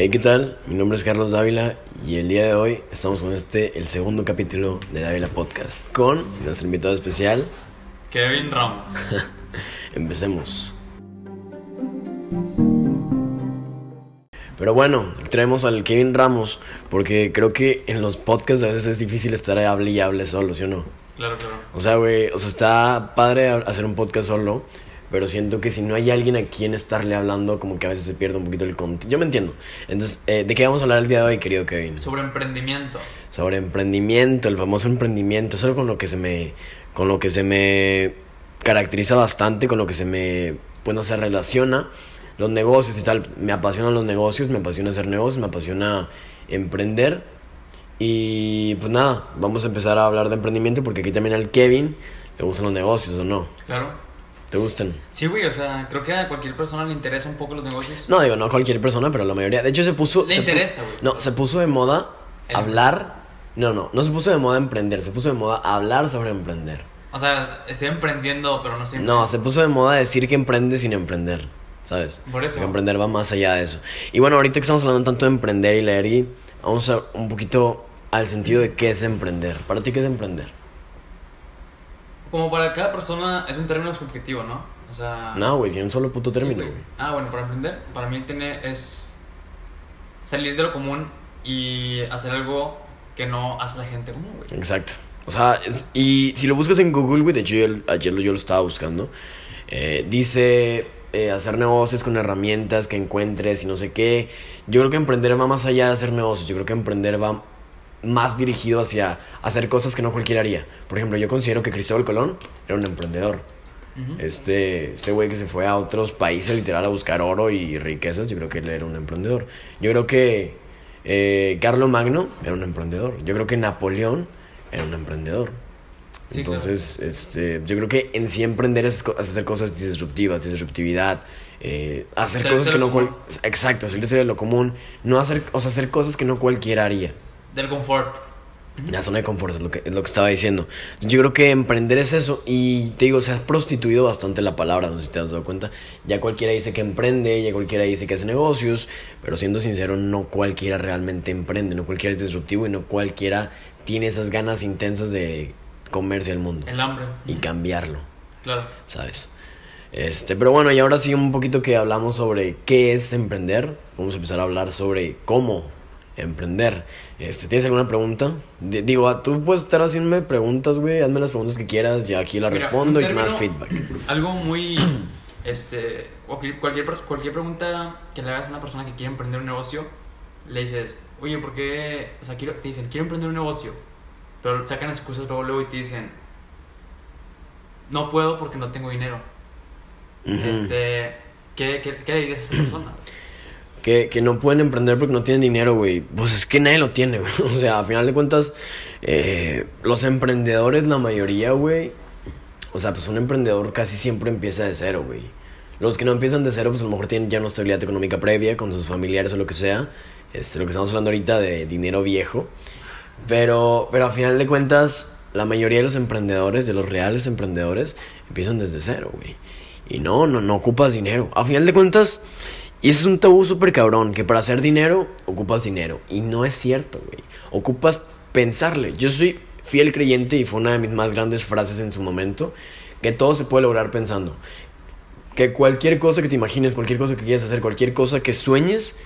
Hey, ¿qué tal? Mi nombre es Carlos Dávila y el día de hoy estamos con este, el segundo capítulo de Dávila Podcast, con nuestro invitado especial. Kevin Ramos. Empecemos. Pero bueno, traemos al Kevin Ramos porque creo que en los podcasts a veces es difícil estar hable y hable solo, ¿sí o no? Claro, claro. O sea, güey, o sea, está padre hacer un podcast solo, pero siento que si no hay alguien a quien estarle hablando, como que a veces se pierde un poquito el contenido. Yo me entiendo. Entonces, eh, ¿de qué vamos a hablar el día de hoy, querido Kevin? Sobre emprendimiento. Sobre emprendimiento, el famoso emprendimiento. Es algo con lo que se me, con lo que se me caracteriza bastante, con lo que se me, bueno, se relaciona. Los negocios y tal. Me apasionan los negocios, me apasiona hacer negocios, me apasiona emprender. Y pues nada, vamos a empezar a hablar de emprendimiento porque aquí también al Kevin le gustan los negocios, ¿o no? Claro. ¿Te gustan? Sí, güey, o sea, creo que a cualquier persona le interesa un poco los negocios. No, digo, no a cualquier persona, pero a la mayoría. De hecho, se puso. Le se interesa, güey. No, se puso de moda El- hablar. No, no, no se puso de moda emprender, se puso de moda hablar sobre emprender. O sea, estoy emprendiendo, pero no sé. No, se puso de moda decir que emprende sin emprender, ¿sabes? Por eso. Que emprender va más allá de eso. Y bueno, ahorita que estamos hablando tanto de emprender y leer, y vamos a un poquito al sentido de qué es emprender. ¿Para ti qué es emprender? Como para cada persona es un término subjetivo, ¿no? O sea. No, güey, tiene un solo puto sí, término, güey. Ah, bueno, para emprender, para mí tiene es salir de lo común y hacer algo que no hace la gente común, güey. Exacto. O sea, es- y si lo buscas en Google, güey, de hecho yo, ayer yo lo estaba buscando, eh, dice eh, hacer negocios con herramientas que encuentres y no sé qué. Yo creo que emprender va más allá de hacer negocios, yo creo que emprender va más dirigido hacia hacer cosas que no cualquiera haría. Por ejemplo, yo considero que Cristóbal Colón era un emprendedor. Este, este güey que se fue a otros países literal a buscar oro y riquezas, yo creo que él era un emprendedor. Yo creo que eh, Carlo Magno era un emprendedor. Yo creo que Napoleón era un emprendedor. Sí, Entonces, este, yo creo que en sí emprender es, hacer cosas disruptivas, disruptividad, eh, hacer Salirse cosas que no cual, exacto, salirse de lo común, no hacer, o sea, hacer cosas que no cualquiera haría. Del confort. La zona de confort es lo que, es lo que estaba diciendo. Yo creo que emprender es eso. Y te digo, se ha prostituido bastante la palabra, no sé si te has dado cuenta. Ya cualquiera dice que emprende, ya cualquiera dice que hace negocios. Pero siendo sincero, no cualquiera realmente emprende, no cualquiera es disruptivo y no cualquiera tiene esas ganas intensas de comerse el mundo El hambre. y cambiarlo, Claro. ¿sabes? Este, pero bueno, y ahora sí un poquito que hablamos sobre qué es emprender. Vamos a empezar a hablar sobre cómo emprender. Este, ¿tienes alguna pregunta? D- digo, ah, tú puedes estar haciéndome preguntas, güey, hazme las preguntas que quieras, y aquí las Mira, respondo y tú me das feedback. Algo muy. Este. Cualquier, cualquier, pregunta que le hagas a una persona que quiere emprender un negocio, le dices, oye, ¿por qué? O sea, quiero, te dicen, quiero emprender un negocio. Pero sacan excusas luego, luego y te dicen, no puedo porque no tengo dinero. Este. ¿qué, qué, qué le dirías a esa persona? Que, que no pueden emprender porque no tienen dinero, güey. Pues es que nadie lo tiene, güey. O sea, a final de cuentas, eh, los emprendedores, la mayoría, güey. O sea, pues un emprendedor casi siempre empieza de cero, güey. Los que no empiezan de cero, pues a lo mejor tienen ya una estabilidad económica previa con sus familiares o lo que sea. Este, lo que estamos hablando ahorita de dinero viejo. Pero, pero a final de cuentas, la mayoría de los emprendedores, de los reales emprendedores, empiezan desde cero, güey. Y no, no, no ocupas dinero. A final de cuentas, y ese es un tabú súper cabrón, que para hacer dinero, ocupas dinero. Y no es cierto, güey. Ocupas pensarle. Yo soy fiel creyente y fue una de mis más grandes frases en su momento, que todo se puede lograr pensando. Que cualquier cosa que te imagines, cualquier cosa que quieras hacer, cualquier cosa que sueñes,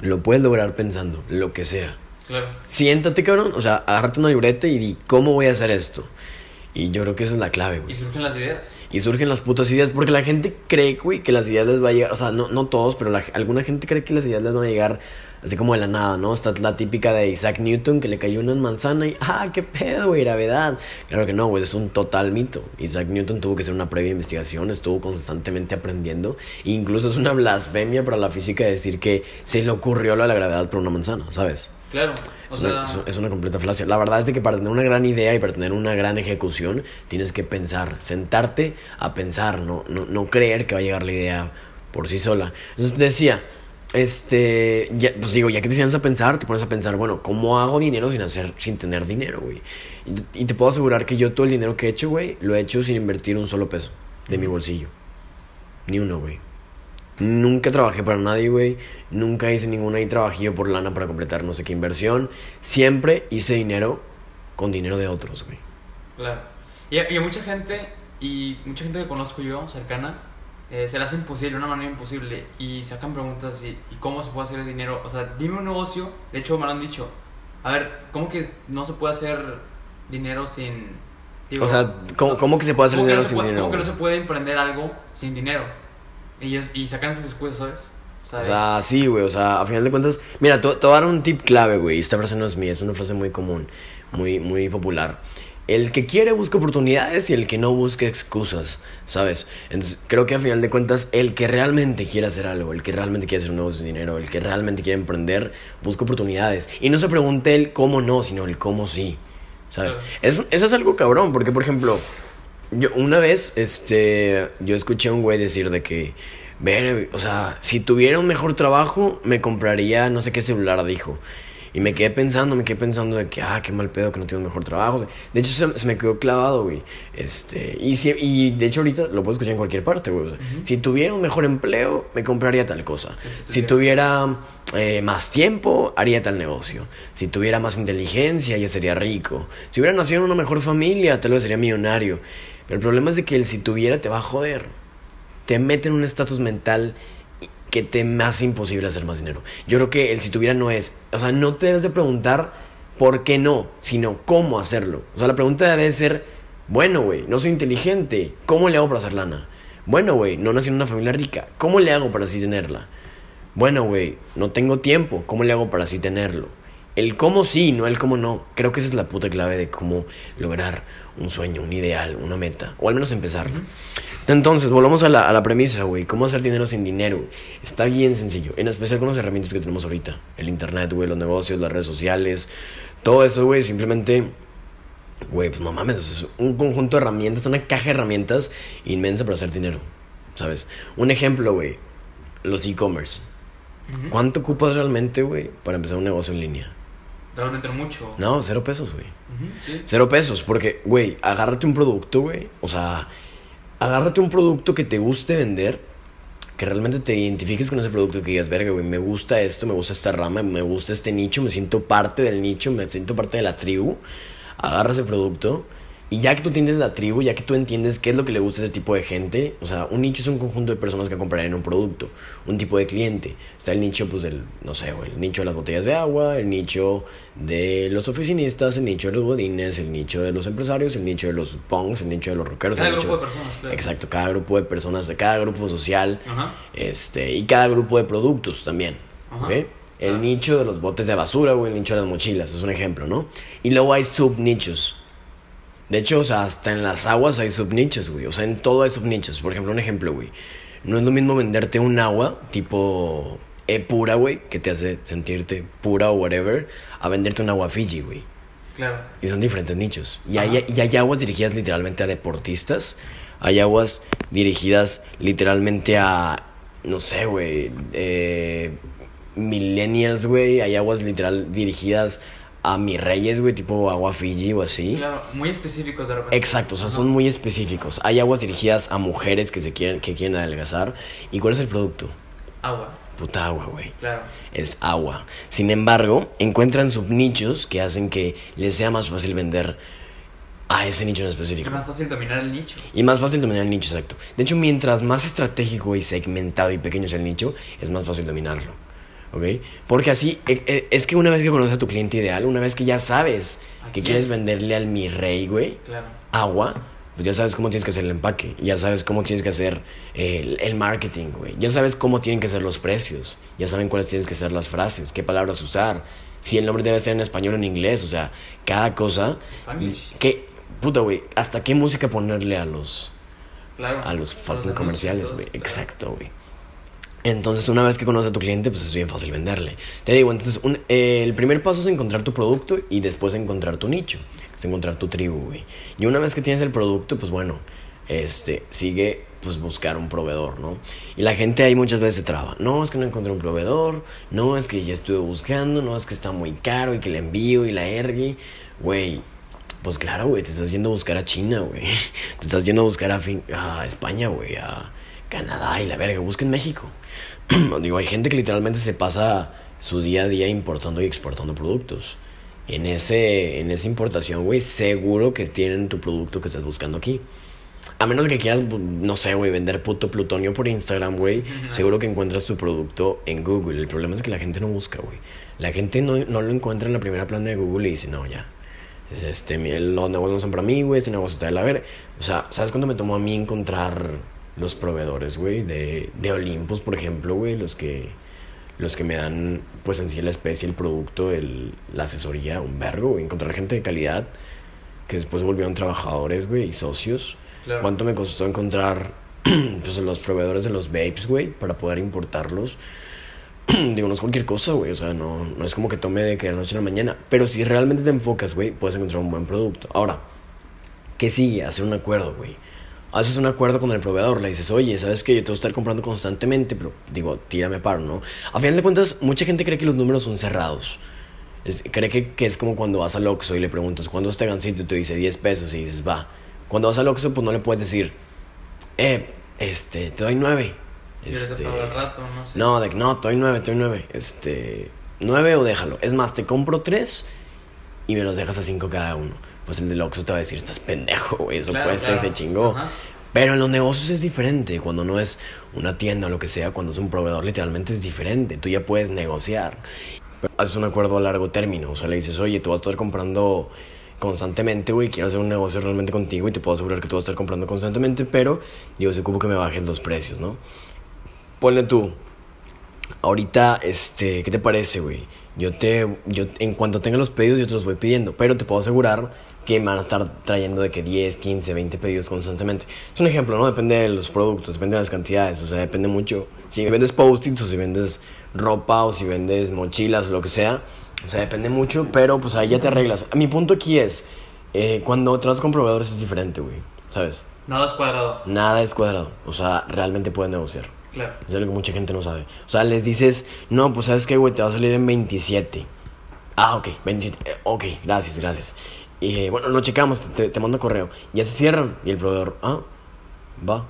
lo puedes lograr pensando, lo que sea. Claro. Siéntate, cabrón, o sea, agárrate una libreta y di, ¿cómo voy a hacer esto? Y yo creo que esa es la clave, Y güey. surgen las ideas. Y surgen las putas ideas, porque la gente cree, güey, que las ideas les va a llegar, o sea, no, no todos, pero la- alguna gente cree que las ideas les van a llegar así como de la nada, ¿no? Está la típica de Isaac Newton que le cayó una manzana y, ah, qué pedo, güey, gravedad. Claro que no, güey, es un total mito. Isaac Newton tuvo que hacer una previa investigación, estuvo constantemente aprendiendo, e incluso es una blasfemia para la física decir que se le ocurrió lo de la gravedad por una manzana, ¿sabes? Claro. O Es sea. una, es- es una completa falacia. La verdad es de que para tener una gran idea y para tener una gran ejecución, tienes que pensar, sentarte a pensar, no, no, no creer que va a llegar la idea por sí sola. Entonces te decía, este, ya, pues digo, ya que te sientas a pensar, te pones a pensar, bueno, ¿cómo hago dinero sin hacer, sin tener dinero, güey? Y, y te puedo asegurar que yo todo el dinero que he hecho, güey, lo he hecho sin invertir un solo peso de mi bolsillo. Ni uno, güey. Nunca trabajé para nadie, güey. Nunca hice ningún ahí trabajillo por lana para completar no sé qué inversión. Siempre hice dinero con dinero de otros, güey. Claro. Y a, y a mucha gente, y mucha gente que conozco yo, cercana, eh, se le hace imposible, una manera imposible. Y sacan preguntas y, y cómo se puede hacer el dinero. O sea, dime un negocio. De hecho, me lo han dicho. A ver, ¿cómo que no se puede hacer dinero sin. digo, o sea, ¿cómo, cómo que se puede hacer ¿cómo que dinero sin puede- dinero? ¿Cómo que no se puede emprender algo sin dinero? Y, es- y sacan esas excusas, ¿sabes? O sea, sí, güey, o sea, a final de cuentas, mira, te, te voy a dar un tip clave, güey, esta frase no es mía, es una frase muy común, muy, muy popular. El que quiere busca oportunidades y el que no busca excusas, ¿sabes? Entonces, creo que a final de cuentas, el que realmente quiere hacer algo, el que realmente quiere hacer un negocio de dinero, el que realmente quiere emprender, busca oportunidades. Y no se pregunte el cómo no, sino el cómo sí, ¿sabes? Claro. Es, eso es algo cabrón, porque, por ejemplo, yo una vez, este, yo escuché a un güey decir de que, ver, o sea, si tuviera un mejor trabajo, me compraría no sé qué celular, dijo. Y me quedé pensando, me quedé pensando de que, ah, qué mal pedo que no tengo un mejor trabajo. De hecho, se, se me quedó clavado, güey. Este, y, si- y de hecho ahorita lo puedo escuchar en cualquier parte, güey. O sea, Ujú. Si tuviera un mejor empleo, me compraría tal cosa. Si tuviera eh, más tiempo, haría tal negocio. Si tuviera más inteligencia, ya sería rico. Si hubiera nacido en una mejor familia, tal vez sería millonario. El problema es de que el si tuviera te va a joder. Te mete en un estatus mental que te hace imposible hacer más dinero. Yo creo que el si tuviera no es. O sea, no te debes de preguntar por qué no, sino cómo hacerlo. O sea, la pregunta debe ser, bueno, güey, no soy inteligente, ¿cómo le hago para hacer lana? Bueno, güey, no nací en una familia rica, ¿cómo le hago para así tenerla? Bueno, güey, no tengo tiempo, ¿cómo le hago para así tenerlo? El cómo sí, no el cómo no. Creo que esa es la puta clave de cómo lograr un sueño, un ideal, una meta, o al menos empezarlo. Entonces, volvamos a la, a la premisa, güey. ¿Cómo hacer dinero sin dinero? Está bien sencillo, en especial con las herramientas que tenemos ahorita. El internet, güey, los negocios, las redes sociales, todo eso, güey, simplemente... Güey, pues no mames, es un conjunto de herramientas, una caja de herramientas inmensa para hacer dinero, ¿sabes? Un ejemplo, güey, los e-commerce. ¿Cuánto ocupas realmente, güey, para empezar un negocio en línea? Realmente no mucho. No, cero pesos, güey. Sí. Cero pesos, porque, güey, agárrate un producto, güey. O sea, agárrate un producto que te guste vender, que realmente te identifiques con ese producto y que digas, verga, güey, me gusta esto, me gusta esta rama, me gusta este nicho, me siento parte del nicho, me siento parte de la tribu. Agarra ese producto y ya que tú entiendes la tribu, ya que tú entiendes qué es lo que le gusta a ese tipo de gente, o sea, un nicho es un conjunto de personas que comprarían un producto, un tipo de cliente. Está el nicho, pues, del, no sé, el nicho de las botellas de agua, el nicho de los oficinistas, el nicho de los godines, el nicho de los empresarios, el nicho de los punks, el nicho de los rockeros. Cada el grupo nicho- de personas, claro. Exacto, cada grupo de personas, de cada grupo social, Ajá. este, y cada grupo de productos también. Ajá. El Ah. nicho de los botes de basura o el nicho de las mochilas, es un ejemplo, ¿no? Y luego hay subnichos. De hecho, o sea, hasta en las aguas hay subnichos, güey. O sea, en todo hay subnichos. Por ejemplo, un ejemplo, güey. No es lo mismo venderte un agua tipo E pura, güey, que te hace sentirte pura o whatever, a venderte un agua Fiji, güey. Claro. Y son diferentes nichos. Y hay, y hay aguas dirigidas literalmente a deportistas. Hay aguas dirigidas literalmente a, no sé, güey, eh, millennials, güey. Hay aguas literal dirigidas a mis reyes, güey, tipo agua Fiji o así. Claro, muy específicos de repente. Exacto, o sea, Ajá. son muy específicos. Hay aguas dirigidas a mujeres que se quieren, que quieren adelgazar. ¿Y cuál es el producto? Agua, Puta agua, güey claro. es agua. Sin embargo, encuentran subnichos que hacen que les sea más fácil vender a ese nicho en Es específico. más fácil dominar el nicho. Y más fácil dominar el nicho, exacto. De hecho, mientras más estratégico y segmentado y pequeño es el nicho, es más fácil dominarlo. ¿Ok? Porque así, e- e- es que una vez que conoces a tu cliente ideal, una vez que ya sabes ¿A que quieres venderle al mi rey, güey, Claro. agua, pues ya sabes cómo tienes que hacer el empaque, ya sabes cómo tienes que hacer el, el marketing, güey, ya sabes cómo tienen que ser los precios, ya saben cuáles tienes que ser las frases, qué palabras usar, si el nombre debe ser en español o en inglés, o sea, cada cosa, qué, puta, güey, hasta qué música ponerle a los, Claro. a los fucking comerciales, güey, claro. exacto, güey. Entonces, una vez que conoces a tu cliente, pues es bien fácil venderle. Te digo, entonces, un- eh, el primer paso es encontrar tu producto y después encontrar tu nicho, es encontrar tu tribu, güey. Y una vez que tienes el producto, pues bueno, este, sigue, pues buscar un proveedor, ¿no? Y la gente ahí muchas veces se traba. No, es que no encontré un proveedor, no, es que ya estuve buscando, no, es que está muy caro y que le envío y la ergue. Güey, pues claro, güey, te estás yendo a buscar a China, güey. Te estás yendo a buscar a, a España, güey, a Canadá y la verga, busquen México. Digo, hay gente que literalmente se pasa su día a día importando y exportando productos. En, ese, en esa importación, güey, seguro que tienen tu producto que estás buscando aquí. A menos que quieras, no sé, güey, vender puto plutonio por Instagram, güey, seguro que encuentras tu producto en Google. El problema es que la gente no busca, güey. La gente no, no lo encuentra en la primera plana de Google y dice, no, ya. Este, los negocios no son para mí, güey, este negocio está de la ver. O sea, ¿sabes cuándo me tomó a mí encontrar los proveedores, güey? De, de Olympus, por ejemplo, güey, los que los que me dan, pues en sí la especie, el producto, el, la asesoría, un vergo, güey. Encontrar gente de calidad que después volvieron trabajadores, güey, y socios. ¿Cuánto me costó encontrar pues, los proveedores de los vapes, güey, para poder importarlos? Digo, no es cualquier cosa, güey. O sea, no, no es como que tome de que de la noche a la mañana. Pero si realmente te enfocas, güey, puedes encontrar un buen producto. Ahora, ¿qué sigue? Hacer un acuerdo, güey haces un acuerdo con el proveedor, le dices, oye, sabes que yo te voy a estar comprando constantemente, pero digo, tírame paro, ¿no? A final de cuentas, mucha gente cree que los números son cerrados. cree que, que, es como cuando vas al Oxxo y le preguntas, ¿cuándo este gancito? Y te dice 10 pesos y dices, va. Cuando vas al Oxxo, pues no le puedes decir, eh, este, te doy 9. Este, rato, no sé. No, de, no, te doy 9, te doy 9. Este, 9 o déjalo. Es más, te compro 3 y me los dejas a 5 cada uno pues el del Oxxo te va a decir, estás pendejo, güey, eso cuesta y se chingó. Pero en los negocios es diferente, cuando no es una tienda o lo que sea, cuando es un proveedor literalmente es diferente, tú ya puedes negociar. Haces un acuerdo a largo término, o sea, le dices, oye, tú vas a estar comprando constantemente, güey, quiero hacer un negocio realmente contigo y te puedo asegurar que tú vas a estar comprando constantemente, pero digo, se ocupo que me bajes los precios, ¿no? Ponle tú, ahorita, este, ¿qué te parece, güey? Yo te, yo, en cuanto tenga los pedidos, yo te los voy pidiendo, pero te puedo asegurar que van a estar trayendo de que 10, 15, 20 pedidos constantemente. Es un ejemplo, ¿no? Depende de los productos, depende de las cantidades, o sea, depende mucho. Si vendes post-its o si vendes ropa o si vendes mochilas o lo que sea, o sea, depende mucho, pero pues ahí ya te arreglas. Mi punto aquí es, eh, cuando tratas con proveedores es diferente, güey, ¿sabes? Nada es cuadrado. Nada es cuadrado, o sea, realmente puedes negociar. Claro. Es algo que mucha gente no sabe. O sea, les dices, no, pues sabes qué, güey, te va a salir en 27. Ah, ok, 27. Eh, ok, gracias, gracias. Y bueno, lo checamos, te, te mando correo. Ya se cierran. Y el proveedor, ah, va.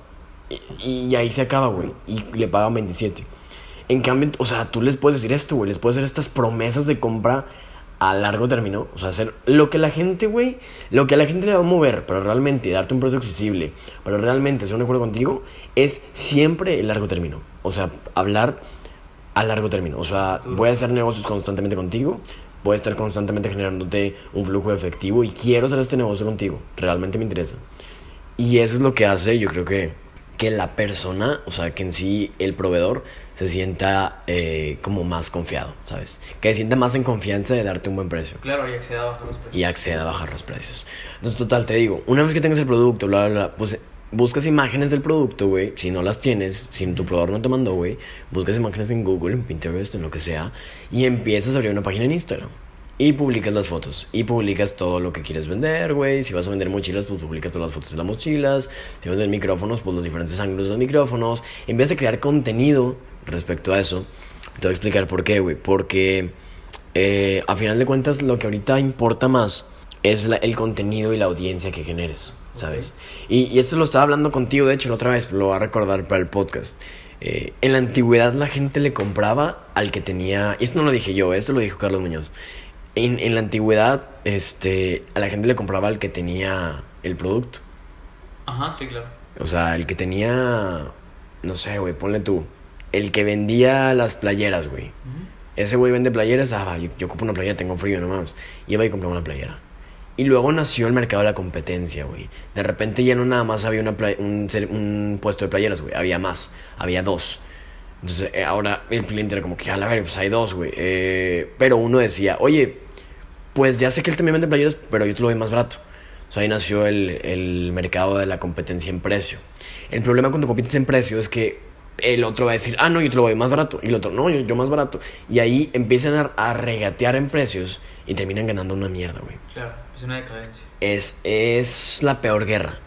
Y, ahí se acaba, güey. Y le pagan 27. En cambio, o sea, tú les puedes decir esto, güey. Les puedes hacer estas promesas de compra a largo término. O sea, hacer lo que la gente, güey, lo que a la gente le va a mover, pero realmente darte un precio accesible, pero realmente hacer un acuerdo contigo, es siempre el largo término. O sea, hablar a largo término. O sea, voy a hacer negocios constantemente contigo, voy a estar constantemente generándote un flujo de efectivo y quiero hacer este negocio contigo, realmente me interesa. Y eso es lo que hace, yo creo que, que la persona, o sea, que en sí el proveedor se sienta eh, como más confiado, ¿sabes? Que se sienta más en confianza de darte un buen precio. Claro, y acceda a bajar los precios. Y acceda a bajar los precios. Entonces, total, te digo, una vez que tengas el producto, bla, bla, bla, pues buscas imágenes del producto, güey. Si no las tienes, si tu proveedor no te mandó, güey, buscas imágenes en Google, en Pinterest, en lo que sea, y empiezas a abrir una página en Instagram. Y publicas las fotos. Y publicas todo lo que quieres vender, güey. Si vas a vender mochilas, pues publicas todas las fotos de las mochilas. Si vas a vender micrófonos, pues los diferentes ángulos de los micrófonos. En vez de crear contenido respecto a eso, te voy a explicar por qué, güey. Porque eh, a final de cuentas, lo que ahorita importa más es el contenido y la audiencia que generes. ¿Sabes? Y, esto lo estaba hablando contigo, de hecho, la otra vez, lo voy a recordar para el podcast. Eh, en la antigüedad la gente le compraba al que tenía, y esto no lo dije yo, esto lo dijo Carlos Muñoz. En, en la antigüedad, este, a la gente le compraba al que tenía el producto. Ajá, sí, claro. O sea, el que tenía, no sé, güey, ponle tú, el que vendía las playeras, güey. Ese güey vende playeras, ah, yo, yo, ocupo una playera, tengo frío nomás. Y iba y compraba una playera. Y luego nació el mercado de la competencia, güey. De repente ya no nada más había un, puesto de playeras, güey. Había más. Había dos. Entonces eh, ahora el cliente era como que, a la ver, pues hay dos, güey. Eh, pero uno decía, oye, pues ya sé que él también vende playeras, pero yo te lo doy más barato. O ahí nació el, mercado de la competencia en precio. El problema cuando compites en precio es que el otro va a decir, ah, no, yo te lo doy más barato. Y el otro, no, yo, yo más barato. Y ahí empiezan a, regatear en precios y terminan ganando una mierda, güey. Claro, es una decadencia. Es, es la peor guerra.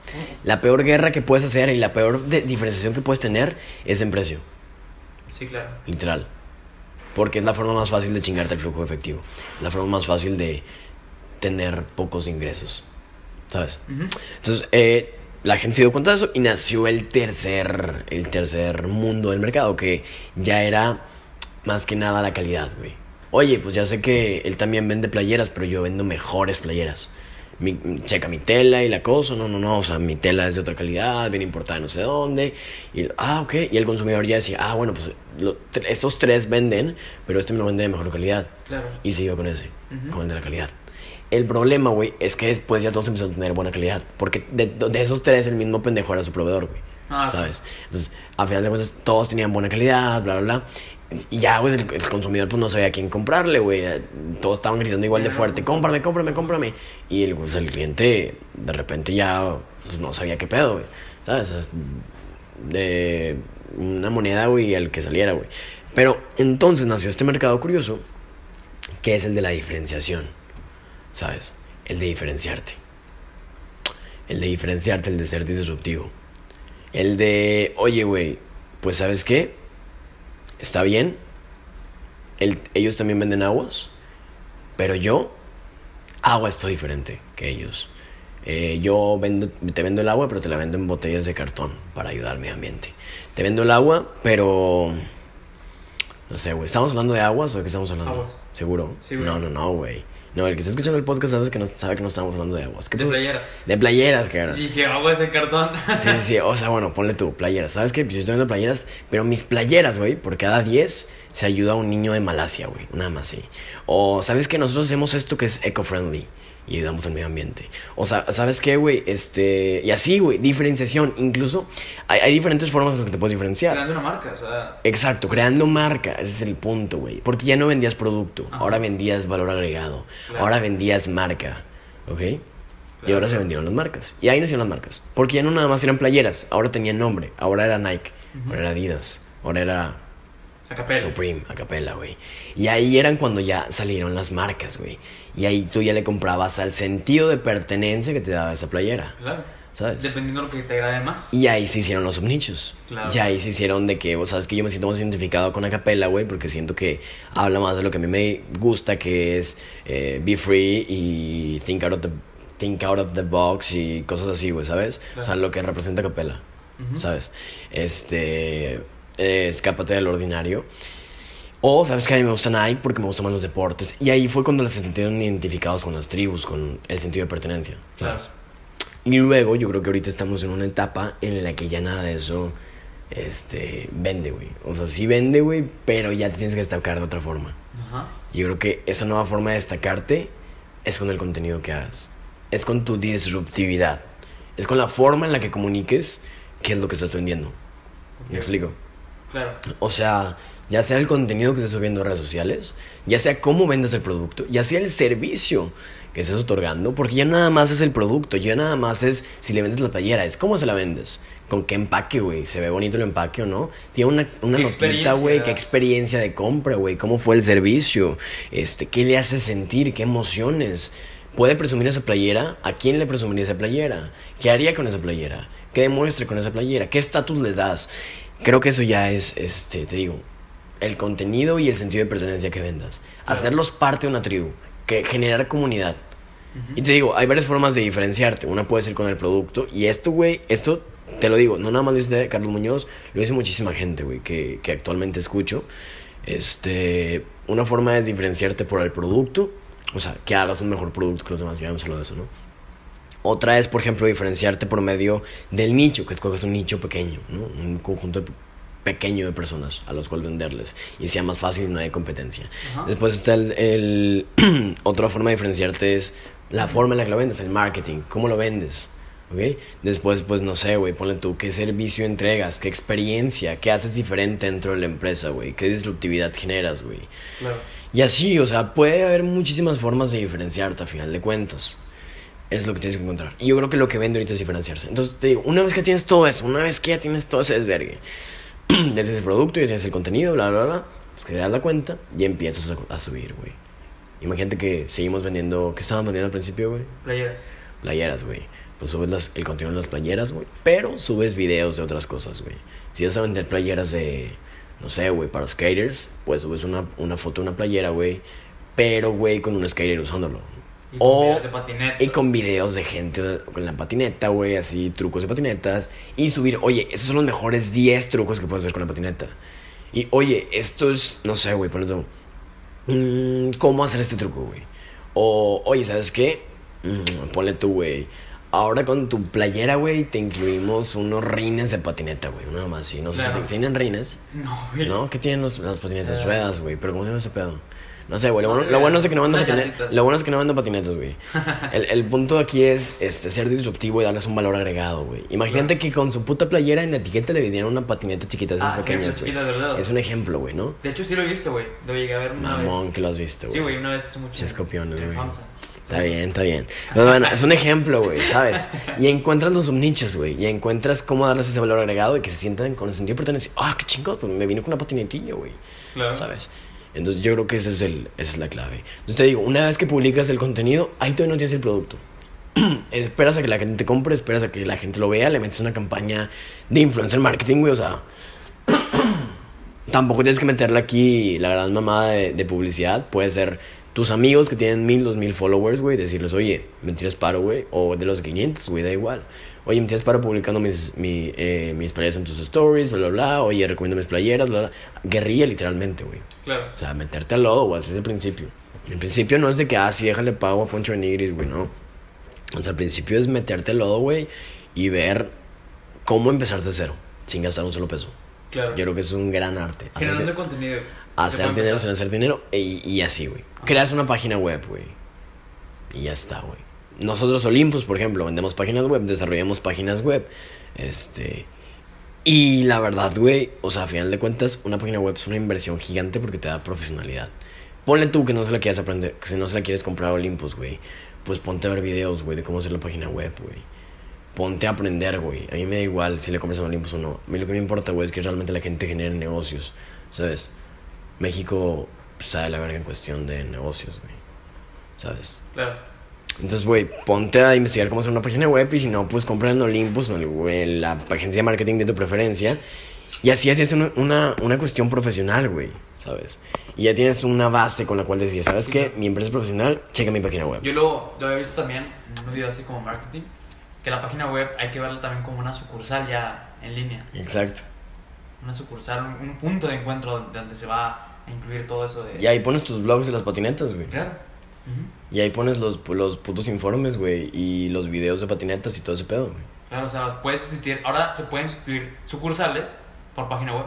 La peor guerra que puedes hacer y la peor diferenciación que puedes tener es en precio. Sí, claro. Literal. Porque es la forma más fácil de chingarte el flujo efectivo. La forma más fácil de tener pocos ingresos. ¿Sabes? Entonces, eh, la gente se dio cuenta de eso y nació el tercer, el tercer mundo del mercado, que ya era más que nada la calidad, güey. Oye, pues ya sé que él también vende playeras, pero yo vendo mejores playeras. Mi, checa mi tela y la cosa, no, no, no, o sea, mi tela es de otra calidad, bien importada no sé dónde. Y, ah, ok, y el consumidor ya decía, ah, bueno, pues estos tres venden, pero este me lo vende de mejor calidad. Claro. Y siguió con ese, con el de la calidad. El problema, güey, es que después ya todos empezaron a tener buena calidad. Porque de, de esos tres, el mismo pendejo era su proveedor, güey. Ah, ¿Sabes? Entonces, a final de cuentas, todos tenían buena calidad, bla, bla, bla. Y ya, güey, el, el consumidor pues no sabía a quién comprarle, güey. Todos estaban gritando igual de fuerte, cómprame, cómprame, cómprame. Y el, pues, el cliente de repente ya pues, no sabía qué pedo, güey. ¿Sabes? Es de una moneda, güey, al que saliera, güey. Pero entonces nació este mercado curioso, que es el de la diferenciación. ¿Sabes? El de diferenciarte. El de diferenciarte, el de ser disruptivo. El de, oye, güey, pues sabes qué, está bien, el, ellos también venden aguas, pero yo hago esto diferente que ellos. Eh, yo vendo, te vendo el agua, pero te la vendo en botellas de cartón para ayudar al medio ambiente. Te vendo el agua, pero... No sé, güey. ¿Estamos hablando de aguas o de qué estamos hablando? Aguas. ¿Seguro? Sí, no, no, no, güey. No, el que está escuchando el podcast sabe que no, sabe que no estamos hablando de aguas. ¿Qué De playeras. De playeras, cara. Dije, agua ese cartón. Sí, sí, o sea, bueno, ponle tú, playeras. ¿Sabes qué? Yo estoy viendo playeras, pero mis playeras, güey, por cada 10 se ayuda a un niño de Malasia, güey. Nada más, sí. O, ¿sabes que Nosotros hacemos esto que es eco-friendly y ayudamos al medio ambiente. O sea, ¿sabes qué, güey? Este, y así, güey, diferenciación. Incluso hay, hay diferentes formas en las que te puedes diferenciar. Creando una marca, o sea. Exacto, creando marca, ese es el punto, güey. Porque ya no vendías producto, Ajá. ahora vendías valor agregado, Claro. ahora vendías marca, ¿ok? y ahora se vendieron las marcas. Y ahí nacieron las marcas. Porque ya no nada más eran playeras, ahora tenían nombre. Ahora era Nike, ahora era Adidas, ahora era A capela. Supreme, Acapella, güey. Y ahí eran cuando ya salieron las marcas, güey. Y ahí tú ya le comprabas al sentido de pertenencia que te daba esa playera, Claro. ¿sabes? Dependiendo de lo que te agrade más. Y ahí se hicieron los subnichos. Claro. Y ahí se hicieron de que, vos sabes que yo me siento más identificado con Acapella, güey, porque siento que habla más de lo que a mí me gusta, que es eh, be free y think out of the, think out of the box y cosas así, güey, ¿sabes? O sea, Claro. lo que representa Acapella, Ujú. ¿sabes? Este, eh, escápate del ordinario. O, ¿sabes que A mí me gusta Nike porque me gustan más los deportes. Y ahí fue cuando se sintieron identificados con las tribus, con el sentido de pertenencia, Claro. Y luego yo creo que ahorita estamos en una etapa en la que ya nada de eso este, vende, güey. O sea, sí vende, güey, pero ya te tienes que destacar de otra forma. Ajá. Yo creo que esa nueva forma de destacarte es con el contenido que hagas. Es con tu disruptividad. Es con la forma en la que comuniques qué es lo que estás vendiendo. Ok. ¿Me explico? Claro. O sea, ya sea el contenido que estés subiendo a redes sociales, ya sea cómo vendes el producto, ya sea el servicio que estés otorgando, porque ya nada más es el producto, ya nada más es si le vendes la playera, es cómo se la vendes, con qué empaque, güey, se ve bonito el empaque o no, tiene una, una ¿Qué notita, güey, qué experiencia de compra, güey, cómo fue el servicio, este, qué le hace sentir, qué emociones. ¿Puede presumir esa playera? ¿A quién le presumiría esa playera? ¿Qué haría con esa playera? ¿Qué demuestre con esa playera? ¿Qué estatus les das? Creo que eso ya es, este, te digo, el contenido y el sentido de pertenencia que vendas. Claro. Hacerlos parte de una tribu, que generar comunidad. Y te digo, hay varias formas de diferenciarte. Una puede ser con el producto. Y esto, güey, esto te lo digo, no nada más lo dice Carlos Muñoz, lo dice muchísima gente, güey, que, que actualmente escucho. Este, una forma es diferenciarte por el producto. O sea, que hagas un mejor producto que los demás. Ya hemos hablado de eso, ¿no? Otra es, por ejemplo, diferenciarte por medio del nicho, que escoges un nicho pequeño, ¿no? Un conjunto de- pequeño de personas a los cuales venderles y sea más fácil y no hay competencia. Ajá. Después está el, el- otra forma de diferenciarte es la forma en la que lo vendes, el marketing, cómo lo vendes. ¿ok? Después, pues no sé, güey, ponle tú qué servicio entregas, qué experiencia, qué haces diferente dentro de la empresa, güey, qué disruptividad generas, güey. Claro. Y así, o sea, puede haber muchísimas formas de diferenciarte a final de cuentas. Es lo que tienes que encontrar. Y yo creo que lo que vende ahorita es diferenciarse. Entonces te digo, una vez que tienes todo eso, una vez que ya tienes todo ese desvergue, ya tienes el producto, ya tienes el contenido, bla, bla, bla, pues creas la cuenta y empiezas a, a subir, güey. Imagínate que seguimos vendiendo, ¿qué estaban vendiendo al principio, güey? Playeras. Playeras, güey. Pues subes las- el contenido de las playeras, güey. Pero subes videos de otras cosas, güey. Si vas a vender playeras de, no sé, güey, para skaters, pues subes una, una foto de una playera, güey. Pero, güey, con un skater usándolo. Y con O- videos de patinetas. Y con videos de gente con la patineta, güey, así, trucos de patinetas. Y subir, oye, esos son los mejores 10 trucos que puedes hacer con la patineta. Y, oye, esto es, no sé, güey, por ejemplo, mm, ¿cómo hacer este truco, güey? O, oye, ¿sabes qué? Mm, ponle tú, güey. Ahora con tu playera, güey, te incluimos unos rines de patineta, güey. Una más así, no sé Claro. tienen rines. No, güey. ¿No? ¿Qué tienen los- las patinetas? Eh. Ruedas, güey. Pero ¿cómo se llama ese pedo? No sé, güey. Lo, No bueno, lo bueno es que no vendo patinetas. Lo bueno es que no vendo patinetas, güey. El, el punto aquí es este, ser disruptivo y darles un valor agregado, güey. Imagínate que con su puta playera en la etiqueta le vendieran una patineta chiquita de Ah, pequeñas, güey. Es un ejemplo, güey, ¿no? De hecho, sí lo he visto, güey. Lo llegué a ver una Mamón, vez. que lo has visto, Sí, güey, una vez hace mucho. Escopiones, en güey. Está bien, está bien. Pero bueno, es un ejemplo, güey, ¿sabes? Y encuentras los subnichos, güey. Y encuentras cómo darles ese valor agregado y que se sientan con el sentido de pertenencia. Ah, qué chingón, pues me vino con una patinetilla, güey. Claro. ¿Sabes? Entonces yo creo que ese es el, esa es la clave. Entonces te digo, una vez que publicas el contenido, ahí todavía no tienes el producto. esperas a que la gente te compre, esperas a que la gente lo vea, le metes una campaña de influencer marketing, güey, o sea... tampoco tienes que meterle aquí la gran mamada de, publicidad. Puede ser tus amigos que tienen mil, dos mil followers, güey, decirles, oye, me tiras paro, güey, o de los 500, güey, da igual. Oye, me tiras paro publicando mis, mi, eh, mis playeras en tus stories, bla, bla, bla. Oye, recomiendo mis playeras, bla, bla. Guerrilla, literalmente, güey. Claro. O sea, meterte al lodo, güey, es el principio. El principio no es de que, ah, sí, déjale pago a Poncho Benigris, güey, no. O sea, el principio es meterte al lodo, güey, y ver cómo empezar de cero, sin gastar un solo peso. Claro. Yo creo que es un gran arte. Hacer, Generando de- contenido. hacer dinero sin hacer dinero e- y, así, güey. Creas una página web, güey. Y ya está, güey. Nosotros Olympus, por ejemplo, vendemos páginas web, desarrollamos páginas web. Este... Y la verdad, güey, o sea, a final de cuentas, una página web es una inversión gigante porque te da profesionalidad. Ponle tú que no se la quieres aprender, que no se la quieres comprar a Olympus, güey. Pues ponte a ver videos, güey, de cómo hacer la página web, güey. Ponte a aprender, güey. A mí me da igual si le compras a Olympus o no. A mí lo que me importa, güey, es que realmente la gente genere negocios, ¿sabes? México sabe la verga en cuestión de negocios, güey. ¿Sabes? Claro. Entonces, güey, ponte a investigar cómo hacer una página web y si no, pues compra en Olympus o en la agencia de marketing de tu preferencia. Y así haces una, una, una cuestión profesional, güey, ¿sabes? Y ya tienes una base con la cual decir, ¿sabes Sí, qué? Mi empresa es profesional, checa mi página web. Yo lo, lo había visto también en un video así como marketing. Que la página web hay que verla también como una sucursal ya en línea. Exacto. Una sucursal, un, un punto de encuentro donde se va a incluir todo eso de. Y ahí pones tus blogs de las patinetas, güey. Claro. Y ahí pones los, los putos informes, güey, y los videos de patinetas y todo ese pedo, güey. Claro, o sea, puedes sustituir. Ahora se pueden sustituir sucursales por página web.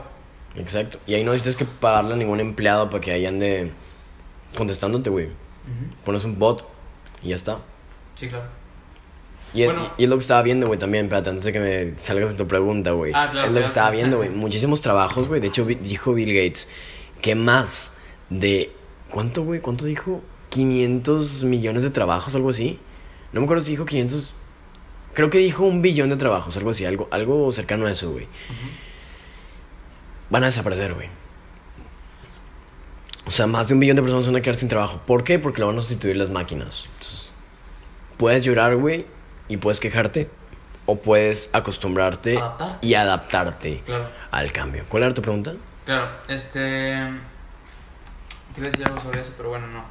Exacto. Y ahí no necesitas que pagarle a ningún empleado para que ahí ande contestándote, güey. Pones un bot y ya está. Sí, claro. Y, es- Bueno. y es lo que estaba viendo, güey, también, espérate, antes de que me salgas de tu pregunta, güey. Ah, claro, Es lo que estaba sí. viendo, güey. Muchísimos trabajos, güey. De hecho, dijo Bill Gates que más de... ¿Cuánto, güey? ¿Cuánto dijo? 500 millones de trabajos, algo así. No me acuerdo si dijo 500... Creo que dijo un billón de trabajos, algo así. Algo, algo cercano a eso, güey. Van a desaparecer, güey. O sea, más de un billón de personas van a quedar sin trabajo. ¿Por qué? Porque lo van a sustituir las máquinas. Entonces, puedes llorar, güey, y puedes quejarte. O puedes acostumbrarte Adaptarte. y adaptarte Claro. al cambio. ¿Cuál era tu pregunta? Claro, este. Te iba a decir algo sobre eso, pero bueno, no.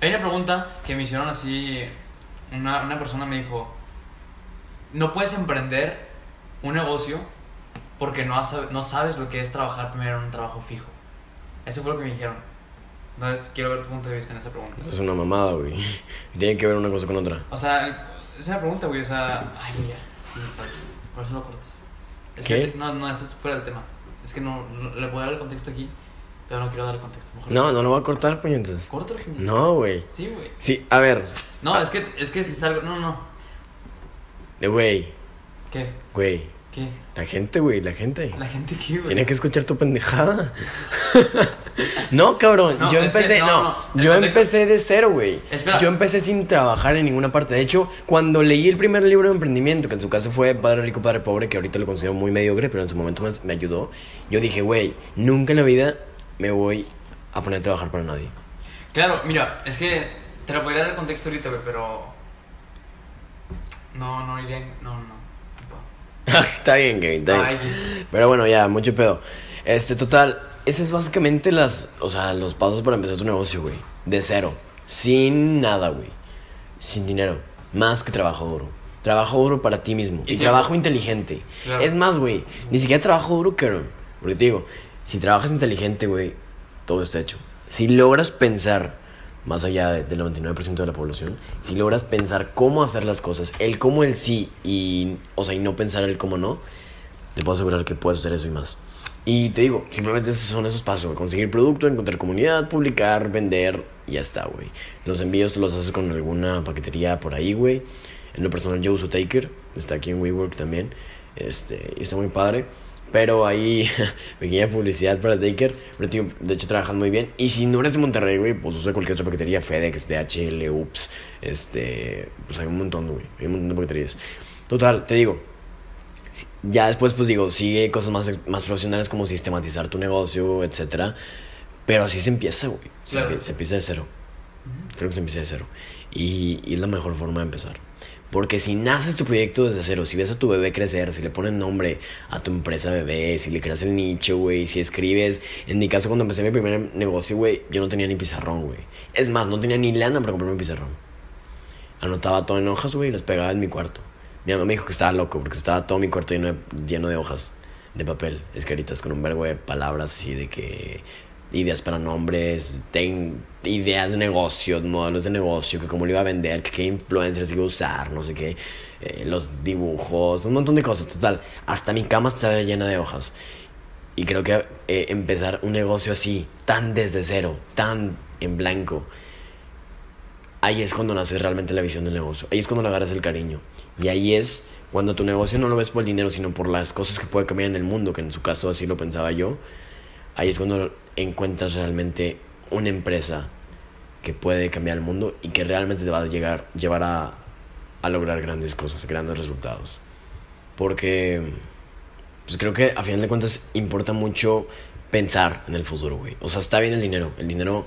Hay una pregunta que me hicieron así. Una, una persona me dijo: No puedes emprender un negocio porque no, has- no sabes lo que es trabajar primero en un trabajo fijo. Eso fue lo que me dijeron. Entonces, quiero ver tu punto de vista en esa pregunta. Es una mamada, güey. Tiene que ver una cosa con otra. O sea, es una pregunta, güey. O sea, ay, güey. Por eso lo cortas. Es ¿Qué? que no, no, eso es fuera del tema. Es que no, no- le puedo dar el contexto aquí, pero no quiero dar el contexto. Mejor No, no lo voy a cortar, puñetas. Córtalo, puñetas. No, güey. Sí, güey. Sí, a ver. No, es que, es que es algo. No, no. Güey, ¿Qué? güey. ¿Qué? La gente, güey, la gente. La gente qué, güey. Tiene que escuchar tu pendejada. no, cabrón. No, yo que empecé, no, no, no, el yo contexto- empecé de cero, güey. Yo empecé sin trabajar en ninguna parte. De hecho, cuando leí el primer libro de emprendimiento, que en su caso fue Padre Rico, Padre Pobre, que ahorita lo considero muy mediocre, pero en su momento me, me ayudó, yo dije, güey, nunca en la vida me voy a poner a trabajar para nadie. Claro, mira, es que te lo podría dar el contexto ahorita, güey, pero. No, no iría. No, no. está bien, güey, está bien. Ay, yes. Pero bueno, ya, mucho pedo. Este, total, ese es básicamente las, o sea, los pasos para empezar tu negocio, güey. De cero. Sin nada, güey. Sin dinero. Más que trabajo duro. Trabajo duro para ti mismo. Y Y, trabajo inteligente. Claro. Es más, güey. Ni siquiera trabajo duro, Karen. Porque te digo, si trabajas inteligente, güey, todo está hecho. Si logras pensar, más allá de- del 99% de la población, si logras pensar cómo hacer las cosas, el cómo, el sí, y, o sea, y no pensar el cómo no, te puedo asegurar que puedes hacer eso y más. Y te digo, simplemente esos son esos pasos. Conseguir producto, encontrar comunidad, publicar, vender, y ya está, güey. Los envíos te los haces con alguna paquetería por ahí, güey. En lo personal yo uso Taker, está aquí en WeWork también. Este, y está muy padre. Pero ahí, pequeña publicidad para Taker. Pero tío, de hecho trabajan muy bien. Y si no eres de Monterrey, güey, pues usa cualquier otra paquetería, FedEx, DHL, UPS. Este, pues hay un montón, güey. Hay un montón de paqueterías. Total, te digo, ya después, pues digo, sigue cosas más, más profesionales como sistematizar tu negocio, etcétera. Pero así se empieza, güey. Se, Claro. se empieza de cero. Creo que se empieza de cero. Y, y es la mejor forma de empezar. Porque si naces tu proyecto desde cero, si ves a tu bebé crecer, si le pones nombre a tu empresa bebé, si le creas el nicho, güey, si escribes. En mi caso, cuando empecé mi primer negocio, güey, yo no tenía ni pizarrón, güey. Es más, no tenía ni lana para comprarme un pizarrón. Anotaba todo en hojas, güey, y las pegaba en mi cuarto. Mi mamá me dijo que estaba loco porque estaba todo mi cuarto lleno de, lleno de hojas de papel, escritas con un verbo de palabras así de que ideas para nombres, ideas de negocios, modelos de negocio, que cómo lo iba a vender, que qué influencers iba a usar, no sé qué, eh, los dibujos, un montón de cosas, total. Hasta mi cama estaba llena de hojas. Y creo que eh, empezar un negocio así, tan desde cero, tan en blanco, ahí es cuando nace realmente la visión del negocio. Ahí es cuando le agarras el cariño. Y ahí es cuando tu negocio no lo ves por el dinero, sino por las cosas que puede cambiar en el mundo, que en su caso así lo pensaba yo. Ahí es cuando encuentras realmente una empresa que puede cambiar el mundo y que realmente te va a llegar, llevar a, lograr grandes cosas, grandes resultados. Porque pues creo que a final de cuentas importa mucho pensar en el futuro, güey. O sea, está bien el dinero. El dinero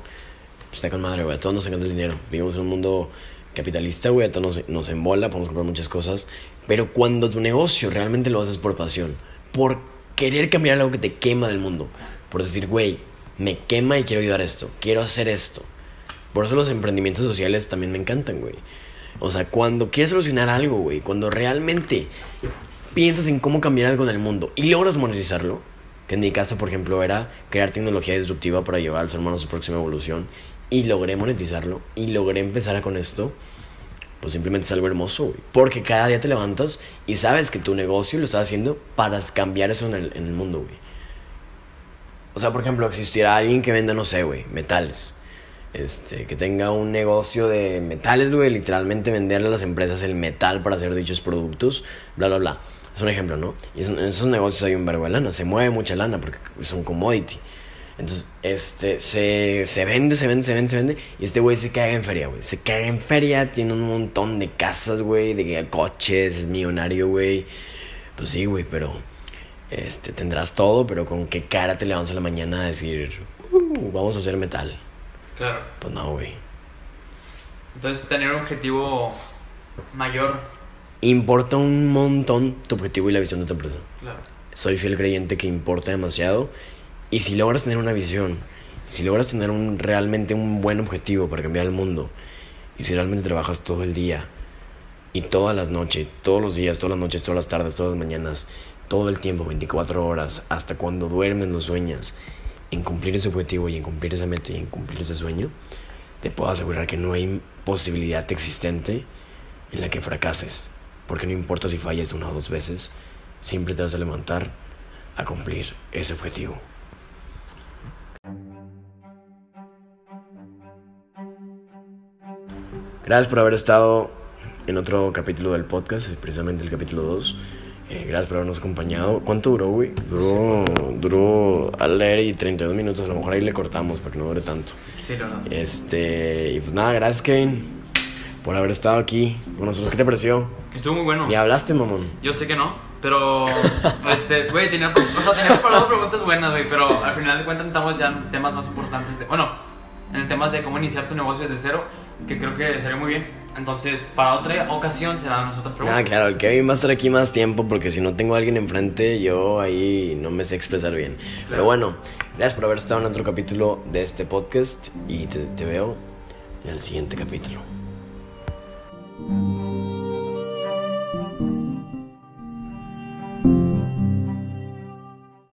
está con madre, güey. A todos nos encanta el dinero. Vivimos en un mundo capitalista, güey. A todos nos, nos embola, podemos comprar muchas cosas. Pero cuando tu negocio realmente lo haces por pasión, por querer cambiar algo que te quema del mundo, por decir, güey, me quema y quiero ayudar a esto, quiero hacer esto. Por eso los emprendimientos sociales también me encantan, güey. O sea, cuando quieres solucionar algo, güey, cuando realmente piensas en cómo cambiar algo en el mundo y logras monetizarlo, que en mi caso, por ejemplo, era crear tecnología disruptiva para llevar al ser humano a su próxima evolución, y logré monetizarlo, y logré empezar con esto, pues simplemente es algo hermoso, güey. Porque cada día te levantas y sabes que tu negocio lo estás haciendo para cambiar eso en el, en el mundo, güey. O sea, por ejemplo, existiera alguien que venda, no sé, güey, metales. Este, que tenga un negocio de metales, güey, literalmente venderle a las empresas el metal para hacer dichos productos, bla, bla, bla. Es un ejemplo, ¿no? Y en esos negocios hay un verbo de lana, se mueve mucha lana porque es un commodity. Entonces, este, se, se vende, se vende, se vende, se vende. Y este güey se caga en feria, güey. Se caga en feria, tiene un montón de casas, güey, de coches, es millonario, güey. Pues sí, güey, pero este, tendrás todo, pero con qué cara te levantas a la mañana a decir, "Uh, vamos a hacer metal. Claro. Pues no, güey. Entonces, tener un objetivo mayor. Importa un montón tu objetivo y la visión de tu empresa. Claro. Soy fiel creyente que importa demasiado. Y si logras tener una visión, si logras tener un, realmente un buen objetivo para cambiar el mundo, y si realmente trabajas todo el día, y todas las noches, todos los días, todas las noches, todas las tardes, todas las mañanas, todo el tiempo, 24 horas, hasta cuando duermes, no sueñas, en cumplir ese objetivo y en cumplir esa meta y en cumplir ese sueño, te puedo asegurar que no hay posibilidad existente en la que fracases. Porque no importa si falles una o dos veces, siempre te vas a levantar a cumplir ese objetivo. Gracias por haber estado en otro capítulo del podcast, precisamente el capítulo 2. Eh, gracias por habernos acompañado. ¿Cuánto duró, güey? Duró, duró al leer y 32 minutos. A lo mejor ahí le cortamos para que no dure tanto. Sí, no, no. Este, y pues nada, gracias, Kevin, por haber estado aquí con nosotros. ¿Qué te pareció? Estuvo muy bueno. Ni hablaste, mamón. Yo sé que no, pero. Este, güey, tenía, o sea, tenía preparado preguntas buenas, güey, pero al final de cuentas estamos ya en temas más importantes. De, bueno, en el tema de cómo iniciar tu negocio desde cero, que creo que salió muy bien. Entonces, para otra ocasión serán las otras preguntas. Ah, claro, el Kevin va a estar aquí más tiempo porque si no tengo a alguien enfrente, yo ahí no me sé expresar bien. Pero bueno, Gracias por haber estado en otro capítulo de este podcast y te, te veo en el siguiente capítulo.